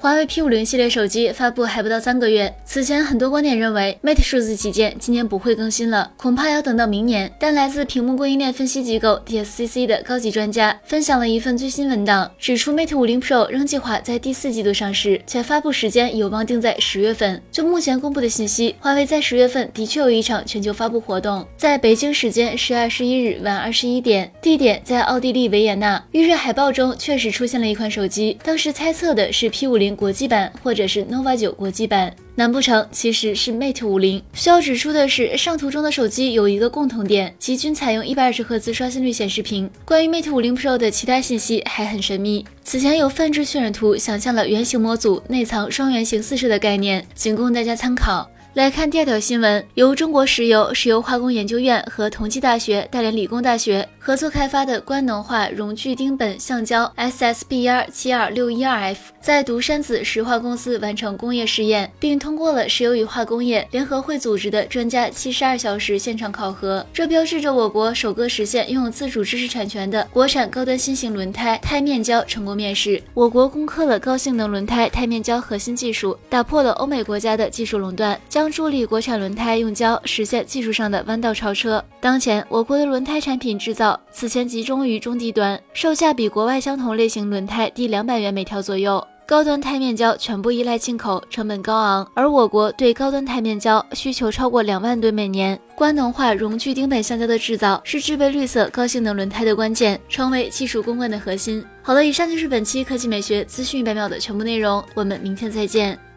华为 P 五零系列手机发布还不到三个月，此前很多观点认为 Mate 数字旗舰今年不会更新了，恐怕要等到明年。但来自屏幕供应链分析机构 DSCC 的高级专家分享了一份最新文档，指出 Mate 五零 Pro 仍计划在第四季度上市，且发布时间有望定在十月份。就目前公布的信息，华为在十月份的确有一场全球发布活动，在北京时间十月二十一日晚二十一点，地点在奥地利维也纳。预热海报中确实出现了一款手机，当时猜测的是 P 五零。国际版或者是 nova 九国际版，难不成其实是 Mate 五零？需要指出的是，上图中的手机有一个共同点，其均采用一百二十赫兹刷新率显示屏。关于 Mate 五零 Pro 的其他信息还很神秘。此前有泛制渲染图，想象了圆形模组内藏双圆形四摄的概念，仅供大家参考。来看第二条新闻，由中国石油石油化工研究院和同济大学、大连理工大学合作开发的官能化熔聚丁苯橡胶 SSBR 七二六一二 F，在独山子石化公司完成工业试验，并通过了石油与化工业联合会组织的专家七十二小时现场考核。这标志着我国首个实现拥有自主知识产权的国产高端新型轮胎钛面胶成功面世。我国攻克了高性能轮胎钛面胶核心技术，打破了欧美国家的技术垄断，将助力国产轮胎用胶实现技术上的弯道超车。当前，我国的轮胎产品制造此前集中于中低端，售价比国外相同类型轮胎低两百元每条左右。高端钛面胶全部依赖进口，成本高昂，而我国对高端钛面胶需求超过两万吨每年。官能化熔聚丁苯橡胶的制造是制备绿色高性能轮胎的关键，成为技术攻关的核心。好了，以上就是本期科技美学资讯一百秒的全部内容，我们明天再见。